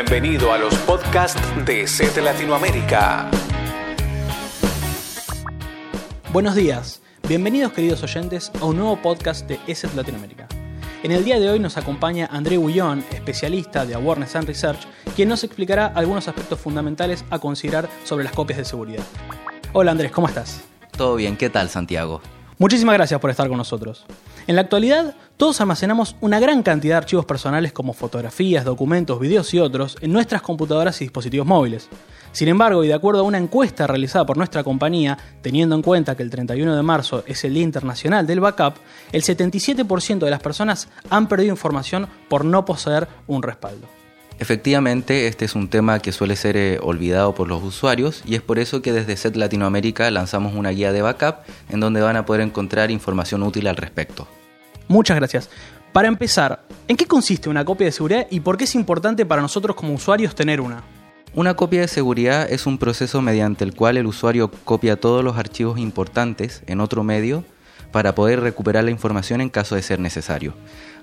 Bienvenido a los podcasts de CET Latinoamérica. Buenos días, bienvenidos queridos oyentes a un nuevo podcast de ESET Latinoamérica. En el día de hoy nos acompaña André Guillón, especialista de Awareness and Research, quien nos explicará algunos aspectos fundamentales a considerar sobre las copias de seguridad. Hola Andrés, ¿cómo estás? Todo bien, ¿qué tal Santiago? Muchísimas gracias por estar con nosotros. En la actualidad, todos almacenamos una gran cantidad de archivos personales como fotografías, documentos, videos y otros en nuestras computadoras y dispositivos móviles. Sin embargo, y de acuerdo a una encuesta realizada por nuestra compañía, teniendo en cuenta que el 31 de marzo es el Día Internacional del Backup, el 77% de las personas han perdido información por no poseer un respaldo. Efectivamente, este es un tema que suele ser eh, olvidado por los usuarios y es por eso que desde SET Latinoamérica lanzamos una guía de backup en donde van a poder encontrar información útil al respecto. Muchas gracias. Para empezar, ¿en qué consiste una copia de seguridad y por qué es importante para nosotros como usuarios tener una? Una copia de seguridad es un proceso mediante el cual el usuario copia todos los archivos importantes en otro medio para poder recuperar la información en caso de ser necesario.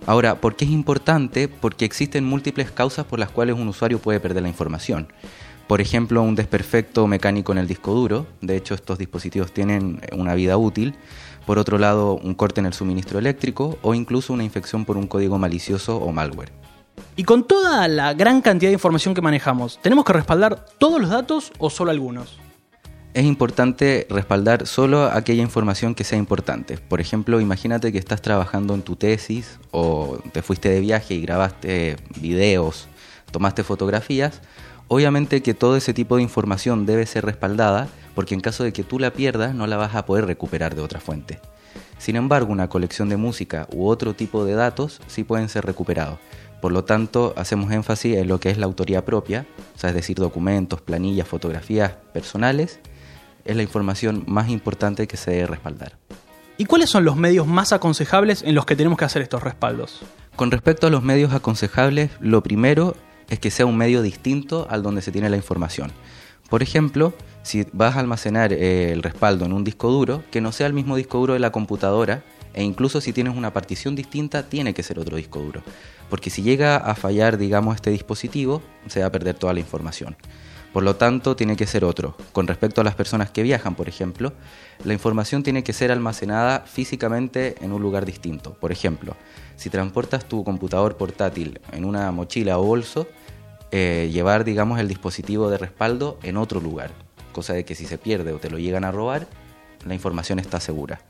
Ahora, ¿por qué es importante? Porque existen múltiples causas por las cuales un usuario puede perder la información. Por ejemplo, un desperfecto mecánico en el disco duro, de hecho estos dispositivos tienen una vida útil. Por otro lado, un corte en el suministro eléctrico o incluso una infección por un código malicioso o malware. Y con toda la gran cantidad de información que manejamos, ¿tenemos que respaldar todos los datos o solo algunos? es importante respaldar solo aquella información que sea importante. Por ejemplo, imagínate que estás trabajando en tu tesis o te fuiste de viaje y grabaste videos, tomaste fotografías. Obviamente que todo ese tipo de información debe ser respaldada porque en caso de que tú la pierdas no la vas a poder recuperar de otra fuente. Sin embargo, una colección de música u otro tipo de datos sí pueden ser recuperados. Por lo tanto, hacemos énfasis en lo que es la autoría propia, o sea, es decir, documentos, planillas, fotografías personales es la información más importante que se debe respaldar. ¿Y cuáles son los medios más aconsejables en los que tenemos que hacer estos respaldos? Con respecto a los medios aconsejables, lo primero es que sea un medio distinto al donde se tiene la información. Por ejemplo, si vas a almacenar eh, el respaldo en un disco duro, que no sea el mismo disco duro de la computadora, e incluso si tienes una partición distinta, tiene que ser otro disco duro. Porque si llega a fallar, digamos, este dispositivo, se va a perder toda la información. Por lo tanto, tiene que ser otro. Con respecto a las personas que viajan, por ejemplo, la información tiene que ser almacenada físicamente en un lugar distinto. Por ejemplo, si transportas tu computador portátil en una mochila o bolso, eh, llevar, digamos, el dispositivo de respaldo en otro lugar, cosa de que si se pierde o te lo llegan a robar, la información está segura.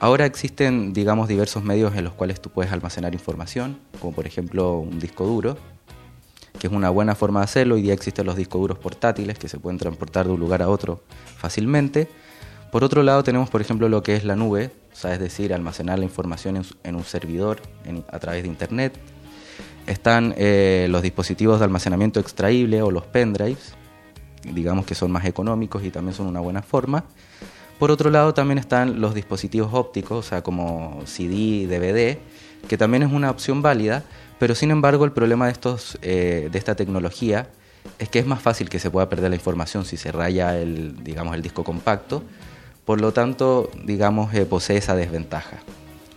Ahora existen, digamos, diversos medios en los cuales tú puedes almacenar información, como por ejemplo un disco duro, que es una buena forma de hacerlo. Hoy día existen los discos duros portátiles que se pueden transportar de un lugar a otro fácilmente. Por otro lado tenemos, por ejemplo, lo que es la nube, es decir, almacenar la información en, un servidor a través de Internet. Están eh, los dispositivos de almacenamiento extraíble o los pendrives, digamos que son más económicos y también son una buena forma. Por otro lado también están los dispositivos ópticos, o sea, como CD, DVD, que también es una opción válida, pero sin embargo, el problema de, estos, eh, de esta tecnología es que es más fácil que se pueda perder la información si se raya el, digamos, el disco compacto. Por lo tanto, digamos, eh, posee esa desventaja.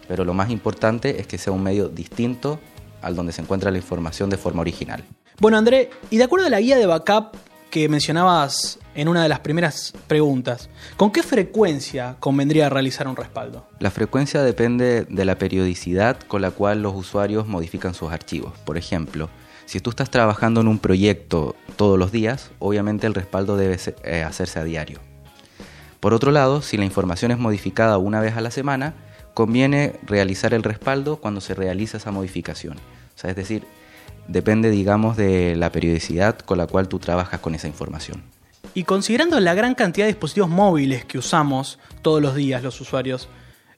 Pero lo más importante es que sea un medio distinto al donde se encuentra la información de forma original. Bueno, André, y de acuerdo a la guía de backup que mencionabas en una de las primeras preguntas, ¿con qué frecuencia convendría realizar un respaldo? La frecuencia depende de la periodicidad con la cual los usuarios modifican sus archivos. Por ejemplo, si tú estás trabajando en un proyecto todos los días, obviamente el respaldo debe eh, hacerse a diario. Por otro lado, si la información es modificada una vez a la semana, conviene realizar el respaldo cuando se realiza esa modificación. O sea, es decir, depende, digamos, de la periodicidad con la cual tú trabajas con esa información. Y considerando la gran cantidad de dispositivos móviles que usamos todos los días los usuarios,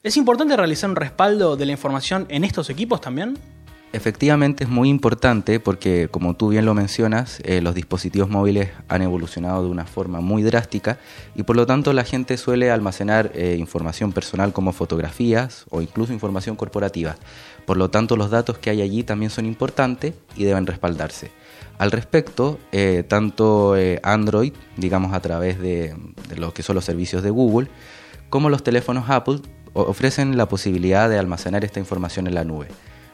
¿es importante realizar un respaldo de la información en estos equipos también? Efectivamente es muy importante porque, como tú bien lo mencionas, eh, los dispositivos móviles han evolucionado de una forma muy drástica y por lo tanto la gente suele almacenar eh, información personal como fotografías o incluso información corporativa. Por lo tanto los datos que hay allí también son importantes y deben respaldarse. Al respecto, eh, tanto Android, digamos a través de, de que son los servicios de Google, como los teléfonos Apple ofrecen la posibilidad de almacenar esta información en la nube.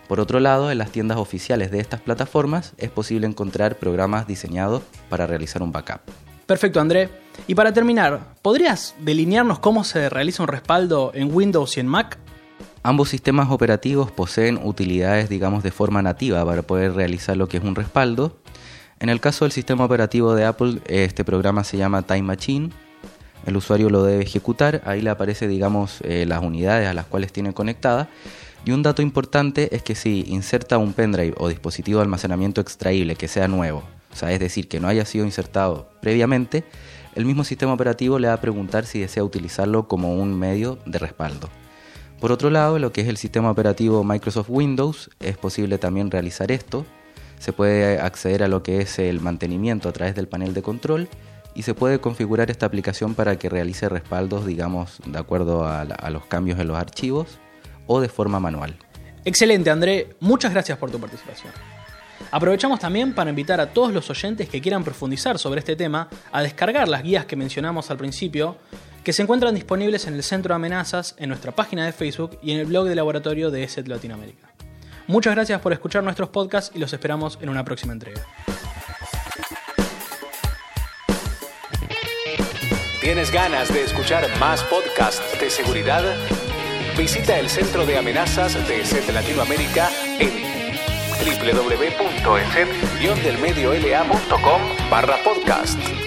Por otro lado, en las tiendas oficiales de estas plataformas es posible encontrar programas diseñados para realizar un backup. Perfecto, André. Y para terminar, ¿podrías delinearnos cómo se realiza un respaldo en Windows y en Mac? Ambos sistemas operativos poseen utilidades, digamos, de forma nativa para poder realizar lo que es un respaldo. En el caso del sistema operativo de Apple, este programa se llama Time Machine. El usuario lo debe ejecutar, ahí le aparece, digamos, eh, las unidades a las cuales tiene conectada. Y un dato importante es que si inserta un pendrive o dispositivo de almacenamiento extraíble que sea nuevo, es decir, que no haya sido insertado previamente, el mismo sistema operativo le va a preguntar si desea utilizarlo como un medio de respaldo. Por otro lado, lo que es el sistema operativo Microsoft Windows, es posible también realizar esto. Se puede acceder a lo que es el mantenimiento a través del panel de control y se puede configurar esta aplicación para que realice respaldos, digamos, de acuerdo a, a los cambios en los archivos o de forma manual. Excelente, André. Muchas gracias por tu participación. Aprovechamos también para invitar a todos los oyentes que quieran profundizar sobre este tema a descargar las guías que mencionamos al principio, que se encuentran disponibles en el Centro de Amenazas, en nuestra página de Facebook y en el blog de laboratorio de ESET Latinoamérica. Muchas gracias por escuchar nuestros podcasts y los esperamos en una próxima entrega. ¿Tienes ganas de escuchar más podcasts de seguridad? Visita el Centro de Amenazas de ESET Latinoamérica en www.eset-delmediolacom barra podcast.